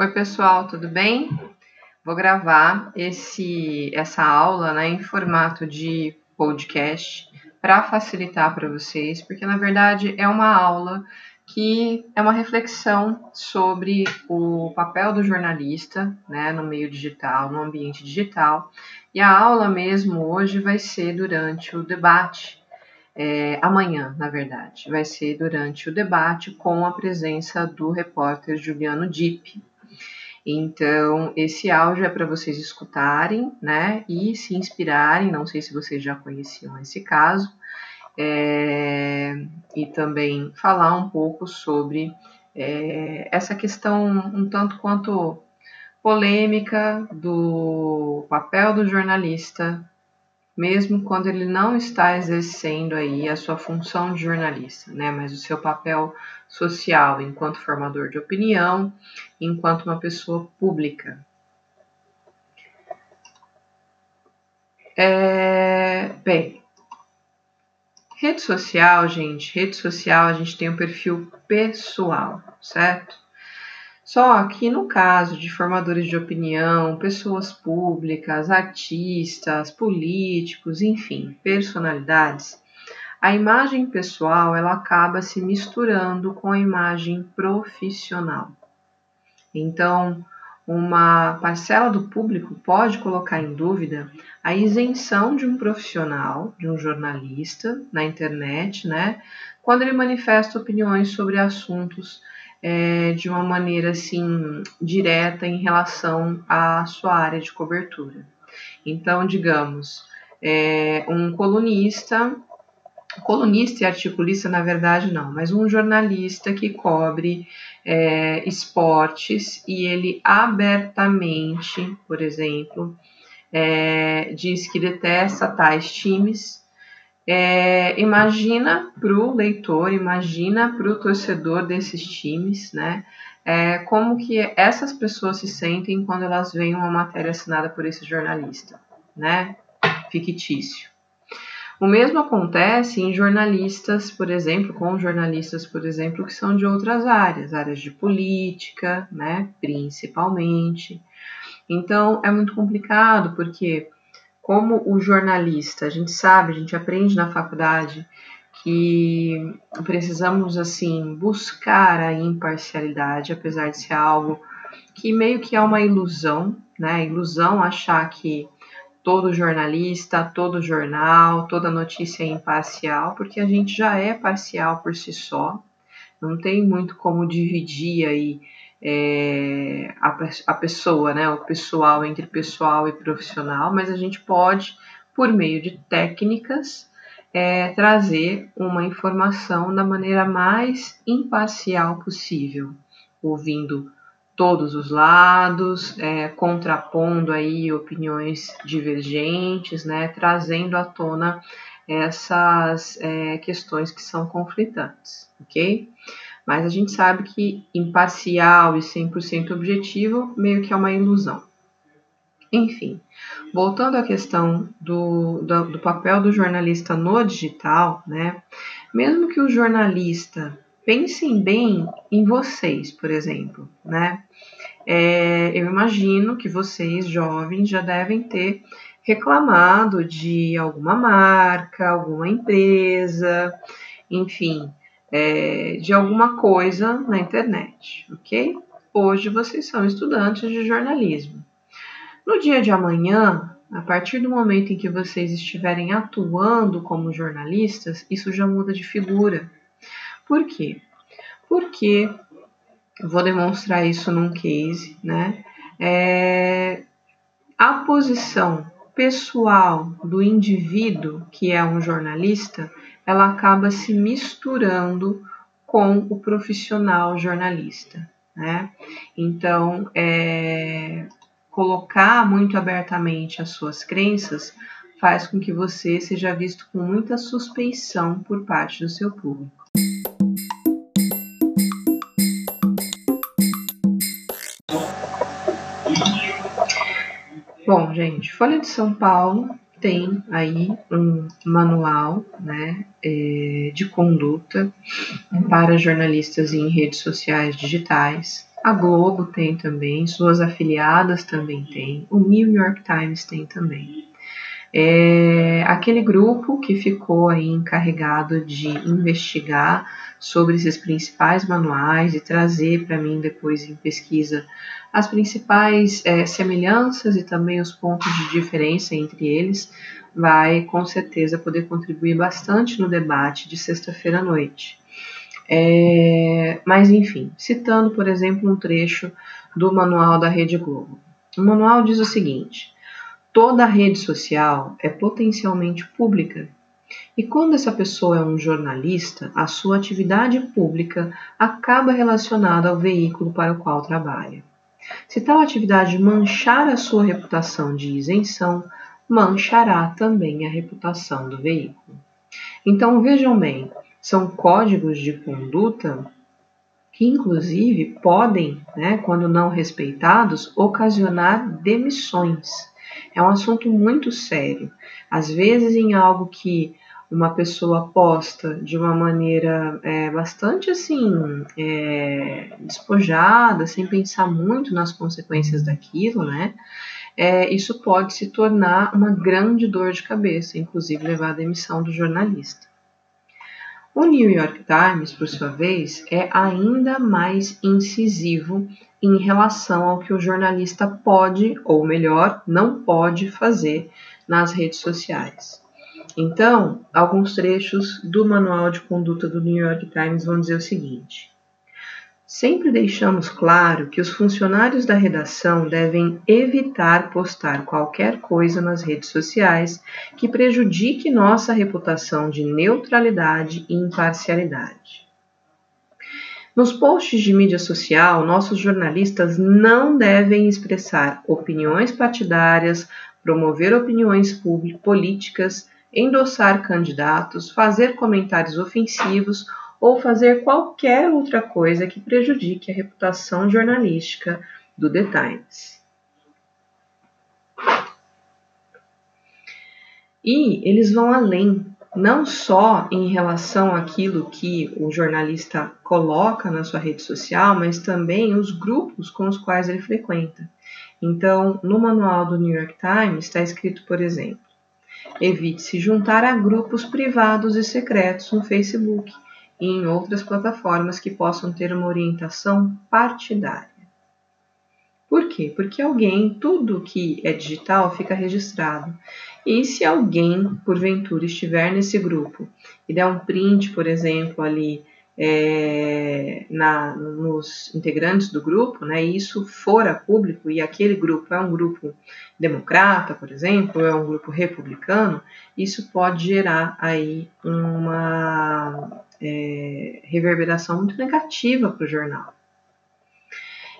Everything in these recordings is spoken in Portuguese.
Oi, pessoal, tudo bem? Vou gravar esse, essa aula né, em formato de podcast para facilitar para vocês, porque na verdade é uma aula que é uma reflexão sobre o papel do jornalista né, no meio digital, no ambiente digital. E a aula mesmo hoje vai ser durante o debate, é, amanhã, na verdade, vai ser durante o debate com a presença do repórter Juliano Dipp. Então, esse áudio é para vocês escutarem, né, e se inspirarem. Não sei se vocês já conheciam esse caso, é, e também falar um pouco sobre é, essa questão um tanto quanto polêmica do papel do jornalista, mesmo quando ele não está exercendo aí a sua função de jornalista, né, mas o seu papel social enquanto formador de opinião, enquanto uma pessoa pública. É, bem, rede social, gente, rede social a gente tem um perfil pessoal, certo? Só que no caso de formadores de opinião, pessoas públicas, artistas, políticos, enfim, personalidades, a imagem pessoal ela acaba se misturando com a imagem profissional. Então, uma parcela do público pode colocar em dúvida a isenção de um profissional, de um jornalista na internet, né, quando ele manifesta opiniões sobre assuntos é, de uma maneira assim direta em relação à sua área de cobertura. Então, digamos, é, um colunista colunista e articulista, na verdade, não, mas um jornalista que cobre é, esportes e ele abertamente, por exemplo, é, diz que detesta tais times. É, imagina para o leitor, imagina para o torcedor desses times, né? É, como que essas pessoas se sentem quando elas veem uma matéria assinada por esse jornalista, né? Fictício. O mesmo acontece em jornalistas, por exemplo, com jornalistas, por exemplo, que são de outras áreas, áreas de política, né, principalmente. Então é muito complicado porque como o jornalista, a gente sabe, a gente aprende na faculdade que precisamos assim buscar a imparcialidade, apesar de ser algo que meio que é uma ilusão, né? Ilusão achar que todo jornalista, todo jornal, toda notícia é imparcial, porque a gente já é parcial por si só, não tem muito como dividir aí é, a, a pessoa, né, o pessoal entre pessoal e profissional, mas a gente pode, por meio de técnicas, é, trazer uma informação da maneira mais imparcial possível, ouvindo todos os lados, é, contrapondo aí opiniões divergentes, né, trazendo à tona essas é, questões que são conflitantes, ok? Mas a gente sabe que imparcial e 100% objetivo meio que é uma ilusão. Enfim, voltando à questão do, do, do papel do jornalista no digital, né? Mesmo que o jornalista pensem bem em vocês, por exemplo, né? É, eu imagino que vocês, jovens, já devem ter reclamado de alguma marca, alguma empresa, enfim, é, de alguma coisa na internet, ok? Hoje vocês são estudantes de jornalismo. No dia de amanhã, a partir do momento em que vocês estiverem atuando como jornalistas, isso já muda de figura. Por quê? Porque vou demonstrar isso num case, né? É, a posição pessoal do indivíduo que é um jornalista, ela acaba se misturando com o profissional jornalista, né? Então, é, colocar muito abertamente as suas crenças faz com que você seja visto com muita suspeição por parte do seu público. Bom, gente, Folha de São Paulo tem aí um manual né, é, de conduta para jornalistas em redes sociais digitais. A Globo tem também, suas afiliadas também tem, o New York Times tem também. É aquele grupo que ficou aí encarregado de investigar sobre esses principais manuais e trazer para mim depois em pesquisa as principais é, semelhanças e também os pontos de diferença entre eles, vai com certeza poder contribuir bastante no debate de sexta-feira à noite. É, mas enfim, citando por exemplo um trecho do manual da Rede Globo. O manual diz o seguinte: toda rede social é potencialmente pública. E quando essa pessoa é um jornalista, a sua atividade pública acaba relacionada ao veículo para o qual trabalha. Se tal atividade manchar a sua reputação de isenção, manchará também a reputação do veículo. Então vejam bem, são códigos de conduta que, inclusive, podem, né, quando não respeitados, ocasionar demissões. É um assunto muito sério. Às vezes, em algo que uma pessoa posta de uma maneira é, bastante assim é, despojada, sem pensar muito nas consequências daquilo, né? É, isso pode se tornar uma grande dor de cabeça, inclusive levar à demissão do jornalista. O New York Times, por sua vez, é ainda mais incisivo em relação ao que o jornalista pode, ou melhor, não pode fazer nas redes sociais. Então, alguns trechos do Manual de Conduta do New York Times vão dizer o seguinte: Sempre deixamos claro que os funcionários da redação devem evitar postar qualquer coisa nas redes sociais que prejudique nossa reputação de neutralidade e imparcialidade. Nos posts de mídia social, nossos jornalistas não devem expressar opiniões partidárias, promover opiniões políticas, endossar candidatos, fazer comentários ofensivos ou fazer qualquer outra coisa que prejudique a reputação jornalística do The Times. E eles vão além, não só em relação àquilo que o jornalista coloca na sua rede social, mas também os grupos com os quais ele frequenta. Então, no manual do New York Times está escrito, por exemplo, Evite se juntar a grupos privados e secretos no Facebook e em outras plataformas que possam ter uma orientação partidária. Por quê? Porque alguém, tudo que é digital fica registrado. E se alguém, porventura, estiver nesse grupo e der um print, por exemplo, ali é, na, nos integrantes do grupo, né, e isso for a público, e aquele grupo é um grupo democrata, por exemplo, ou é um grupo republicano, isso pode gerar aí uma é, reverberação muito negativa para o jornal.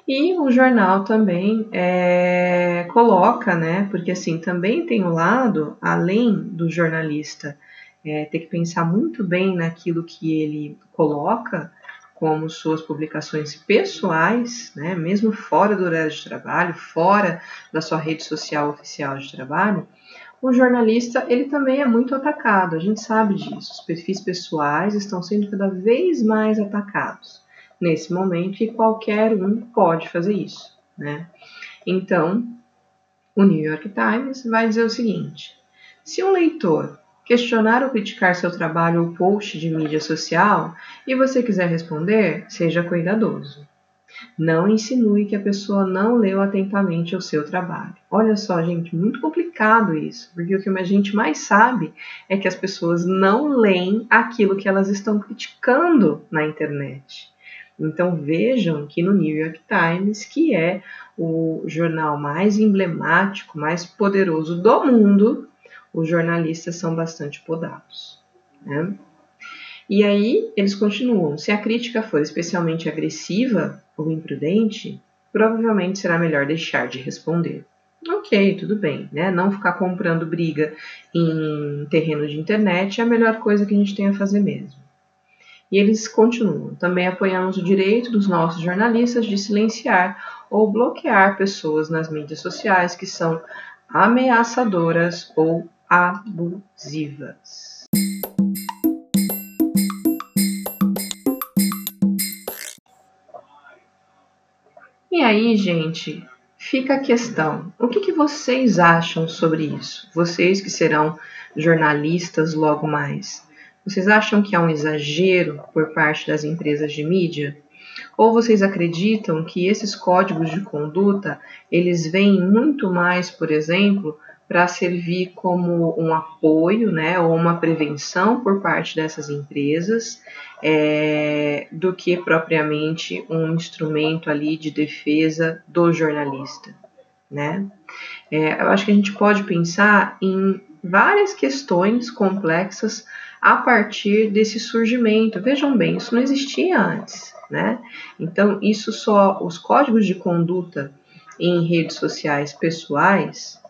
E o jornal também é, coloca, né, porque assim, também tem o lado, além do jornalista é, ter que pensar muito bem naquilo que ele coloca como suas publicações pessoais, né, mesmo fora do horário de trabalho, fora da sua rede social oficial de trabalho, o jornalista ele também é muito atacado. A gente sabe disso. Os perfis pessoais estão sendo cada vez mais atacados nesse momento e qualquer um pode fazer isso, né? Então, o New York Times vai dizer o seguinte: se um leitor questionar ou criticar seu trabalho ou post de mídia social e você quiser responder, seja cuidadoso. Não insinue que a pessoa não leu atentamente o seu trabalho. Olha só, gente, muito complicado isso, porque o que a gente mais sabe é que as pessoas não leem aquilo que elas estão criticando na internet. Então vejam que no New York Times, que é o jornal mais emblemático, mais poderoso do mundo, os jornalistas são bastante podados. Né? E aí eles continuam: se a crítica for especialmente agressiva ou imprudente, provavelmente será melhor deixar de responder. Ok, tudo bem, né? Não ficar comprando briga em terreno de internet é a melhor coisa que a gente tem a fazer mesmo. E eles continuam: também apoiamos o direito dos nossos jornalistas de silenciar ou bloquear pessoas nas mídias sociais que são ameaçadoras ou abusivas. E aí, gente, fica a questão: o que, que vocês acham sobre isso? Vocês que serão jornalistas logo mais. Vocês acham que é um exagero por parte das empresas de mídia? Ou vocês acreditam que esses códigos de conduta, eles vêm muito mais, por exemplo, para servir como um apoio, né, ou uma prevenção por parte dessas empresas, é, do que propriamente um instrumento ali de defesa do jornalista, né? É, eu acho que a gente pode pensar em várias questões complexas a partir desse surgimento. Vejam bem, isso não existia antes, né? Então, isso só, os códigos de conduta em redes sociais pessoais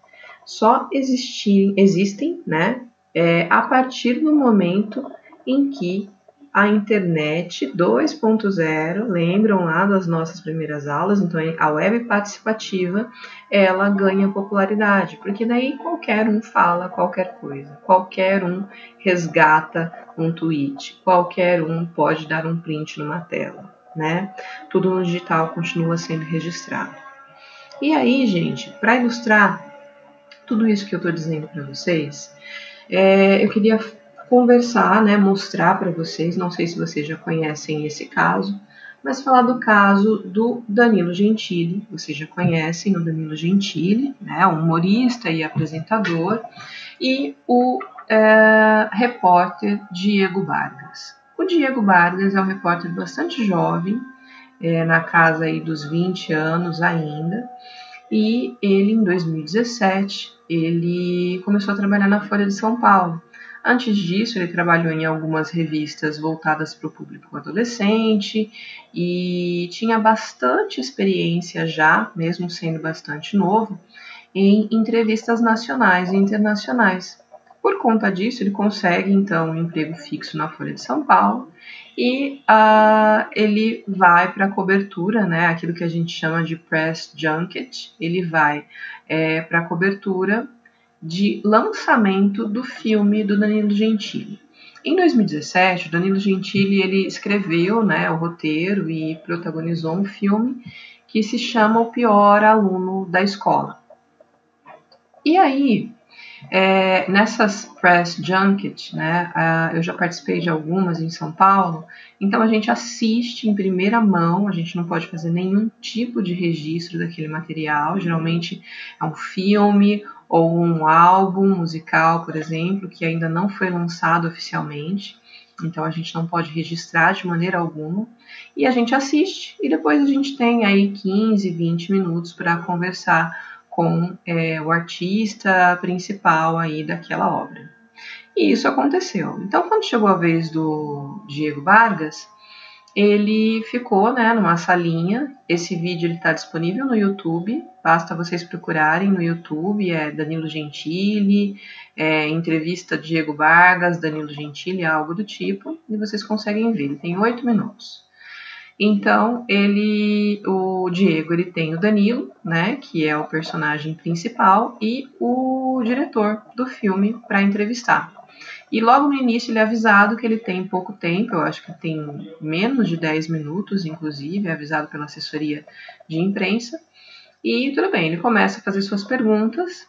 só existir, existem, né? É, a partir do momento em que a internet 2.0, lembram lá das nossas primeiras aulas, então a web participativa, ela ganha popularidade, porque daí qualquer um fala qualquer coisa, qualquer um resgata um tweet, qualquer um pode dar um print numa tela, né? Tudo no digital continua sendo registrado. E aí, gente, para ilustrar tudo isso que eu estou dizendo para vocês, é, eu queria conversar, né, mostrar para vocês, não sei se vocês já conhecem esse caso, mas falar do caso do Danilo Gentili. Vocês já conhecem o Danilo Gentili, né, humorista e apresentador, e o é, repórter Diego Vargas. O Diego Vargas é um repórter bastante jovem, é, na casa aí dos 20 anos ainda, e ele em 2017 ele começou a trabalhar na Folha de São Paulo. Antes disso, ele trabalhou em algumas revistas voltadas para o público adolescente e tinha bastante experiência já, mesmo sendo bastante novo, em entrevistas nacionais e internacionais. Por conta disso, ele consegue então um emprego fixo na Folha de São Paulo e uh, ele vai para a cobertura, né, aquilo que a gente chama de press junket. Ele vai é, para a cobertura de lançamento do filme do Danilo Gentili. Em 2017, o Danilo Gentili ele escreveu né, o roteiro e protagonizou um filme que se chama O Pior Aluno da Escola. E aí, é, nessas press junket, né, uh, eu já participei de algumas em São Paulo, então a gente assiste em primeira mão, a gente não pode fazer nenhum tipo de registro daquele material, geralmente é um filme ou um álbum musical, por exemplo, que ainda não foi lançado oficialmente, então a gente não pode registrar de maneira alguma, e a gente assiste e depois a gente tem aí 15, 20 minutos para conversar com é, o artista principal aí daquela obra. E isso aconteceu. Então, quando chegou a vez do Diego Vargas, ele ficou né, numa salinha. Esse vídeo está disponível no YouTube, basta vocês procurarem no YouTube, é Danilo Gentili, é, entrevista Diego Vargas, Danilo Gentili, algo do tipo, e vocês conseguem ver. Ele tem oito minutos. Então, ele, o Diego, ele tem o Danilo, né, que é o personagem principal, e o diretor do filme para entrevistar. E logo no início ele é avisado que ele tem pouco tempo, eu acho que tem menos de 10 minutos, inclusive, é avisado pela assessoria de imprensa. E tudo bem, ele começa a fazer suas perguntas.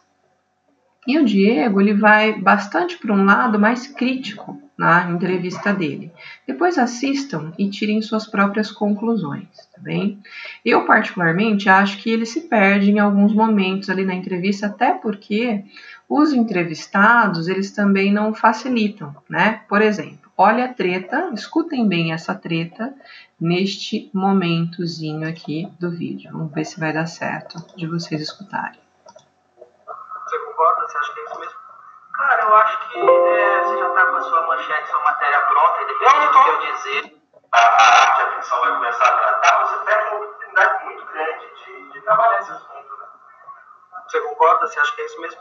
E o Diego, ele vai bastante para um lado mais crítico na entrevista dele. Depois assistam e tirem suas próprias conclusões, tá bem? Eu, particularmente, acho que ele se perde em alguns momentos ali na entrevista, até porque os entrevistados, eles também não facilitam, né? Por exemplo, olha a treta, escutem bem essa treta neste momentozinho aqui do vídeo. Vamos ver se vai dar certo de vocês escutarem. Você concorda? Você acha que é isso mesmo? Cara, eu acho que é, você já está com a sua manchete, sua matéria pronta, independente do que eu dizer. A, a arte, a ficção vai começar a tratar, você pega uma oportunidade muito grande de, de trabalhar esse assunto. Né? Você concorda? Você acha que é isso mesmo?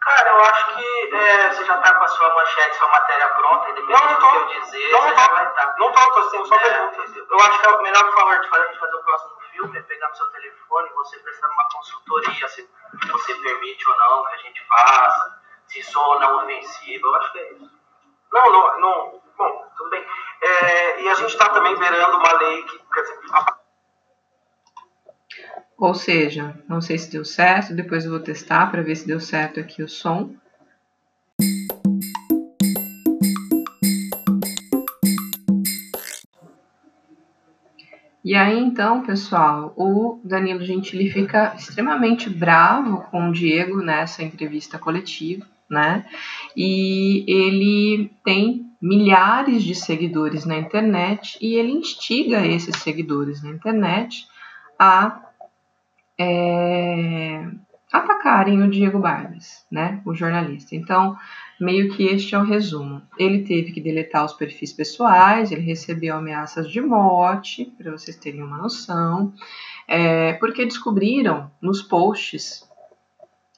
Cara, eu acho que é, você já está com a sua manchete, sua matéria pronta, independente não, não tô, do que eu dizer, não, você não, já vai estar. Tá. Não tô, tô sim, só é, pergunta. Eu acho que a melhor forma de fazer, de fazer o próximo filme é pegar no seu telefone e você prestar uma consultoria, se você permite ou não que a gente faça se soa na ofensiva, eu acho que é isso. Não, não, não bom, tudo bem. É, e a gente está também verando uma lei que, dizer, a... Ou seja, não sei se deu certo, depois eu vou testar para ver se deu certo aqui o som. E aí então, pessoal, o Danilo Gentili fica extremamente bravo com o Diego nessa entrevista coletiva, né? E ele tem milhares de seguidores na internet e ele instiga esses seguidores na internet a é, atacarem o Diego Barnes, né, o jornalista. Então, meio que este é o resumo. Ele teve que deletar os perfis pessoais, ele recebeu ameaças de morte, para vocês terem uma noção, é, porque descobriram nos posts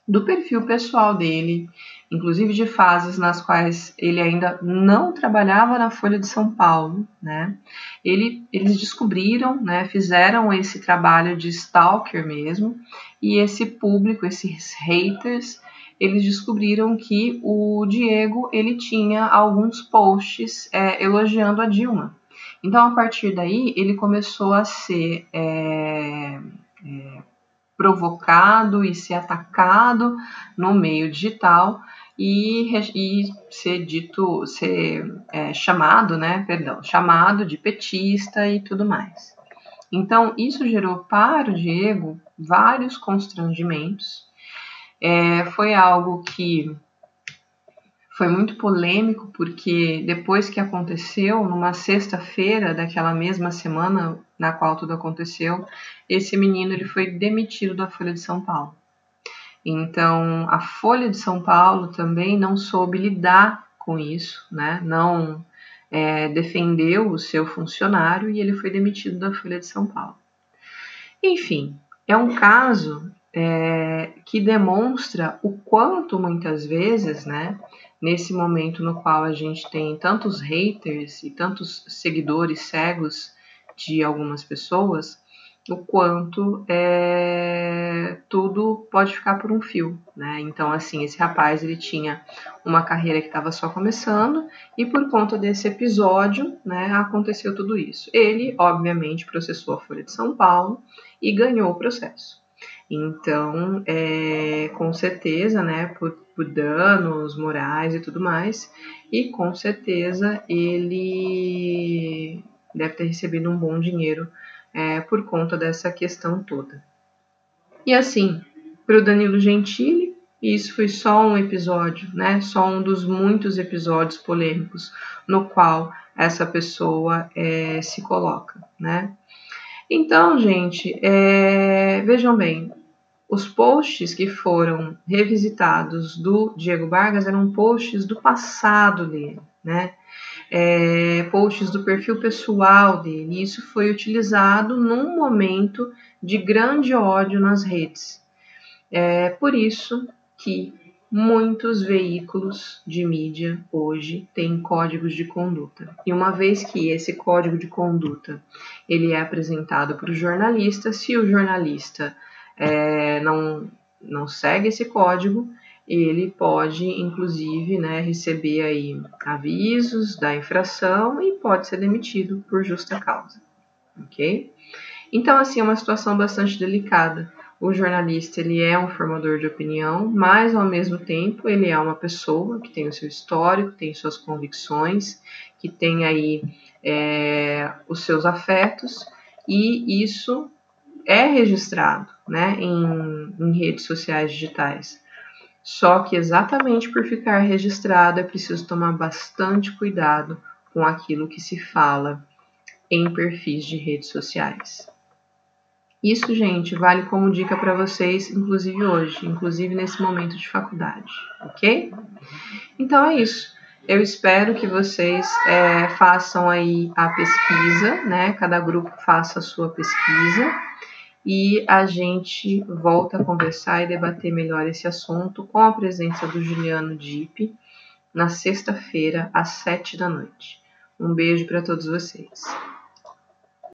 do perfil pessoal dele inclusive de fases nas quais ele ainda não trabalhava na Folha de São Paulo, né? Ele, eles descobriram, né, fizeram esse trabalho de stalker mesmo, e esse público, esses haters, eles descobriram que o Diego ele tinha alguns posts é, elogiando a Dilma. Então, a partir daí, ele começou a ser é, é, provocado e ser atacado no meio digital e, e ser dito, ser é, chamado, né, perdão, chamado de petista e tudo mais. Então, isso gerou para o Diego vários constrangimentos. É, foi algo que foi muito polêmico, porque depois que aconteceu, numa sexta-feira daquela mesma semana na qual tudo aconteceu, esse menino ele foi demitido da Folha de São Paulo. Então, a Folha de São Paulo também não soube lidar com isso, né? não é, defendeu o seu funcionário e ele foi demitido da Folha de São Paulo. Enfim, é um caso é, que demonstra o quanto muitas vezes, né, nesse momento no qual a gente tem tantos haters e tantos seguidores cegos de algumas pessoas, o quanto é, tudo pode ficar por um fio, né? Então, assim, esse rapaz ele tinha uma carreira que estava só começando e por conta desse episódio, né, aconteceu tudo isso. Ele, obviamente, processou a Folha de São Paulo e ganhou o processo. Então, é, com certeza, né, por, por danos morais e tudo mais, e com certeza ele deve ter recebido um bom dinheiro é, por conta dessa questão toda. E assim, para o Danilo Gentili, isso foi só um episódio, né? Só um dos muitos episódios polêmicos no qual essa pessoa é, se coloca, né? Então, gente, é, vejam bem, os posts que foram revisitados do Diego Vargas eram posts do passado dele, né? é, posts do perfil pessoal dele. Isso foi utilizado num momento de grande ódio nas redes. É por isso que muitos veículos de mídia hoje têm códigos de conduta. E uma vez que esse código de conduta ele é apresentado para o jornalista, se o jornalista é, não, não segue esse código, ele pode, inclusive, né, receber aí avisos da infração e pode ser demitido por justa causa, ok? Então, assim, é uma situação bastante delicada. O jornalista, ele é um formador de opinião, mas, ao mesmo tempo, ele é uma pessoa que tem o seu histórico, tem suas convicções, que tem aí é, os seus afetos, e isso é registrado, né, em, em redes sociais digitais. Só que exatamente por ficar registrado é preciso tomar bastante cuidado com aquilo que se fala em perfis de redes sociais. Isso, gente, vale como dica para vocês, inclusive hoje, inclusive nesse momento de faculdade, ok? Então é isso. Eu espero que vocês é, façam aí a pesquisa, né? Cada grupo faça a sua pesquisa e a gente volta a conversar e debater melhor esse assunto com a presença do Juliano Dipe na sexta-feira, às sete da noite. Um beijo para todos vocês.